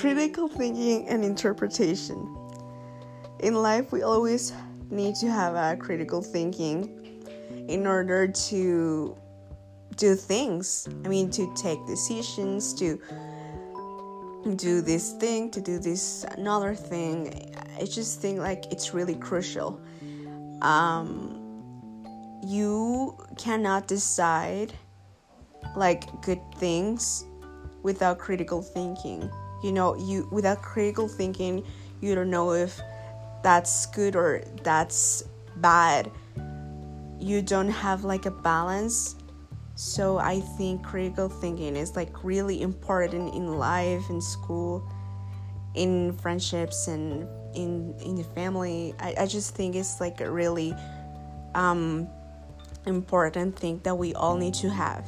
critical thinking and interpretation. In life, we always need to have a critical thinking in order to do things. I mean, to take decisions, to do this thing, to do this another thing. I just think like it's really crucial. Um, you cannot decide like good things without critical thinking. You know, you without critical thinking, you don't know if that's good or that's bad. You don't have like a balance. So I think critical thinking is like really important in life, in school, in friendships, and in in the family. I, I just think it's like a really um, important thing that we all need to have.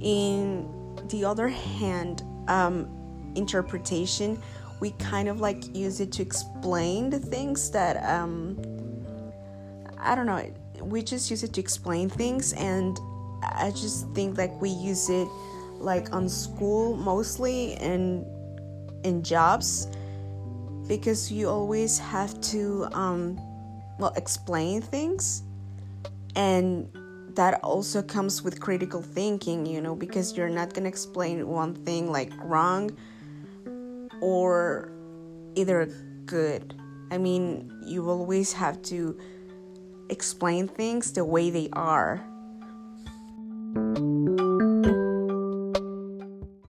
In the other hand, um, interpretation, we kind of like use it to explain the things that um, I don't know. We just use it to explain things, and I just think like we use it like on school mostly and in jobs because you always have to um, well explain things and that also comes with critical thinking you know because you're not going to explain one thing like wrong or either good. I mean you always have to explain things the way they are